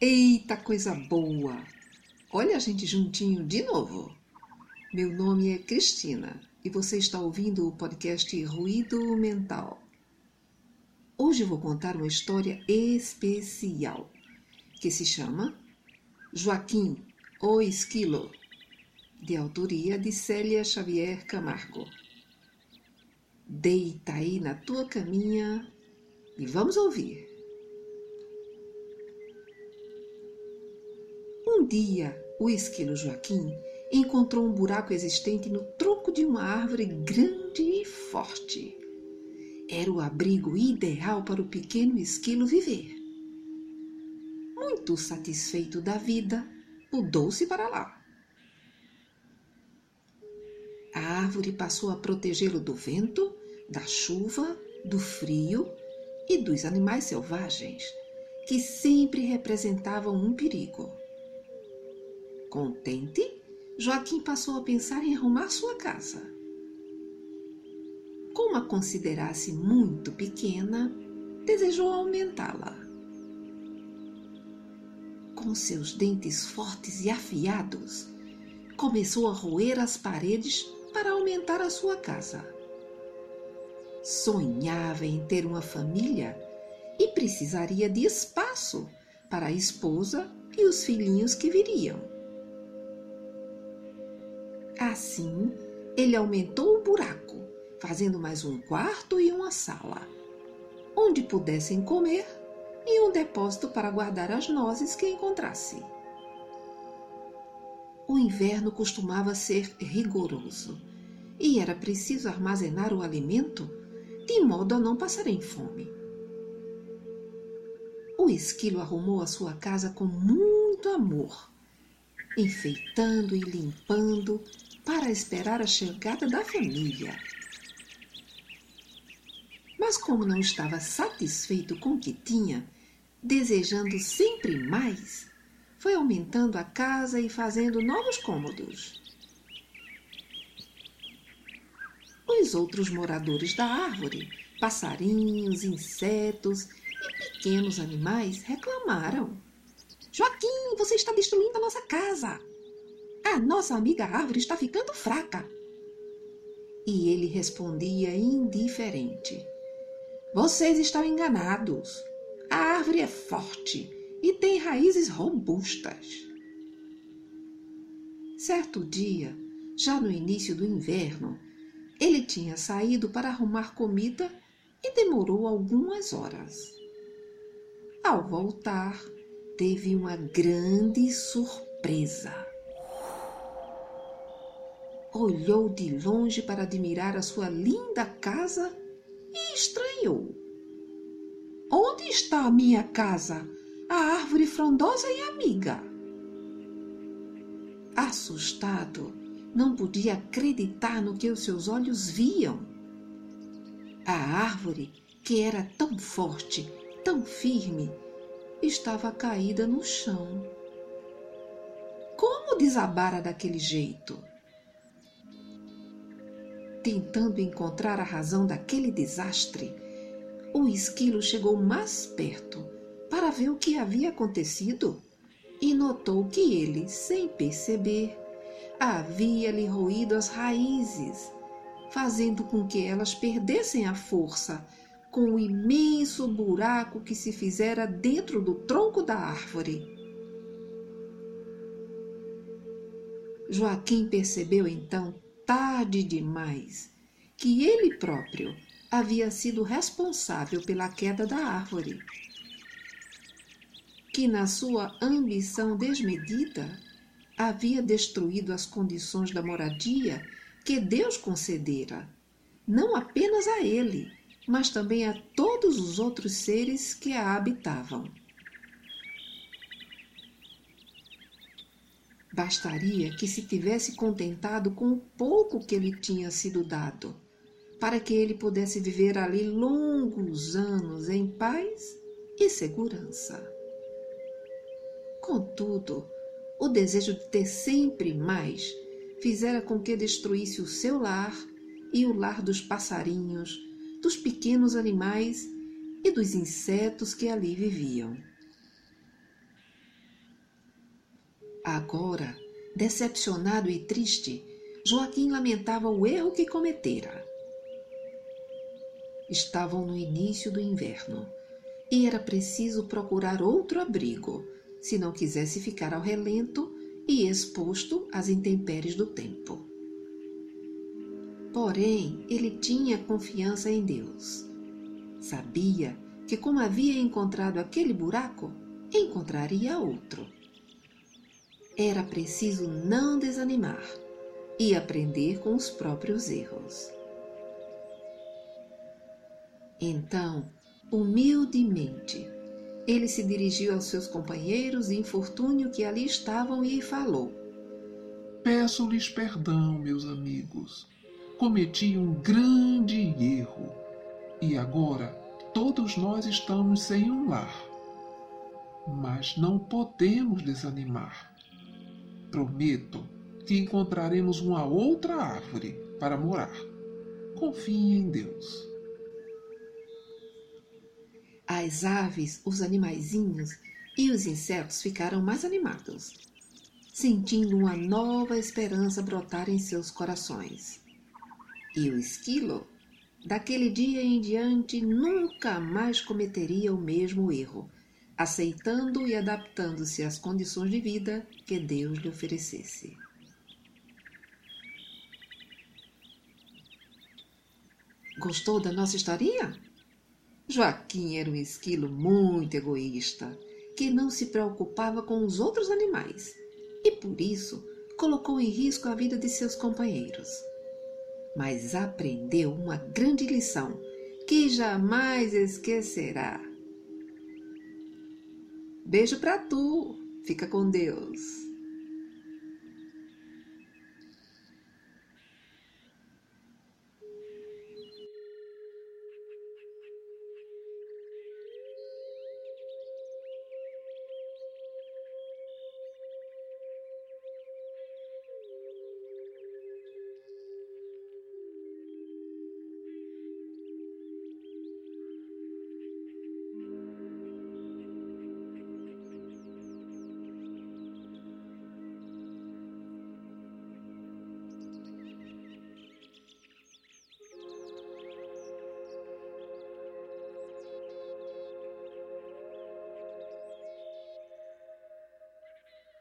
Eita, coisa boa! Olha a gente juntinho de novo. Meu nome é Cristina e você está ouvindo o podcast Ruído Mental. Hoje vou contar uma história especial que se chama Joaquim, o Esquilo, de autoria de Célia Xavier Camargo. Deita aí na tua caminha e vamos ouvir. Dia, o esquilo Joaquim encontrou um buraco existente no tronco de uma árvore grande e forte. Era o abrigo ideal para o pequeno esquilo viver. Muito satisfeito da vida, mudou-se para lá. A árvore passou a protegê-lo do vento, da chuva, do frio e dos animais selvagens, que sempre representavam um perigo. Contente, Joaquim passou a pensar em arrumar sua casa. Como a considerasse muito pequena, desejou aumentá-la. Com seus dentes fortes e afiados, começou a roer as paredes para aumentar a sua casa. Sonhava em ter uma família e precisaria de espaço para a esposa e os filhinhos que viriam. Assim, ele aumentou o buraco, fazendo mais um quarto e uma sala, onde pudessem comer e um depósito para guardar as nozes que encontrasse. O inverno costumava ser rigoroso e era preciso armazenar o alimento de modo a não passarem fome. O esquilo arrumou a sua casa com muito amor, enfeitando e limpando para esperar a chegada da família. Mas, como não estava satisfeito com o que tinha, desejando sempre mais, foi aumentando a casa e fazendo novos cômodos. Os outros moradores da árvore, passarinhos, insetos e pequenos animais reclamaram. Joaquim, você está destruindo a nossa casa. A nossa amiga árvore está ficando fraca. E ele respondia indiferente: Vocês estão enganados. A árvore é forte e tem raízes robustas. Certo dia, já no início do inverno, ele tinha saído para arrumar comida e demorou algumas horas. Ao voltar, teve uma grande surpresa olhou de longe para admirar a sua linda casa e estranhou. Onde está a minha casa, a árvore frondosa e amiga? Assustado, não podia acreditar no que os seus olhos viam. A árvore, que era tão forte, tão firme, estava caída no chão. Como desabara daquele jeito? tentando encontrar a razão daquele desastre, o esquilo chegou mais perto para ver o que havia acontecido e notou que ele, sem perceber, havia-lhe roído as raízes, fazendo com que elas perdessem a força com o imenso buraco que se fizera dentro do tronco da árvore. Joaquim percebeu então tarde demais que ele próprio havia sido responsável pela queda da árvore. Que, na sua ambição desmedida, havia destruído as condições da moradia que Deus concedera, não apenas a ele, mas também a todos os outros seres que a habitavam. Bastaria que se tivesse contentado com o pouco que lhe tinha sido dado, para que ele pudesse viver ali longos anos em paz e segurança. Contudo, o desejo de ter sempre mais fizera com que destruísse o seu lar e o lar dos passarinhos, dos pequenos animais e dos insetos que ali viviam. Agora, decepcionado e triste, Joaquim lamentava o erro que cometera. Estavam no início do inverno e era preciso procurar outro abrigo, se não quisesse ficar ao relento e exposto às intempéries do tempo. Porém, ele tinha confiança em Deus. Sabia que, como havia encontrado aquele buraco, encontraria outro. Era preciso não desanimar e aprender com os próprios erros. Então, humildemente, ele se dirigiu aos seus companheiros de infortúnio que ali estavam e falou: Peço-lhes perdão, meus amigos. Cometi um grande erro e agora todos nós estamos sem um lar. Mas não podemos desanimar. Prometo que encontraremos uma outra árvore para morar. Confie em Deus. As aves, os animaizinhos e os insetos ficaram mais animados, sentindo uma nova esperança brotar em seus corações. E o esquilo, daquele dia em diante, nunca mais cometeria o mesmo erro, aceitando e adaptando-se às condições de vida que Deus lhe oferecesse. Gostou da nossa historinha? Joaquim era um esquilo muito egoísta, que não se preocupava com os outros animais e, por isso, colocou em risco a vida de seus companheiros. Mas aprendeu uma grande lição que jamais esquecerá. Beijo para tu. Fica com Deus.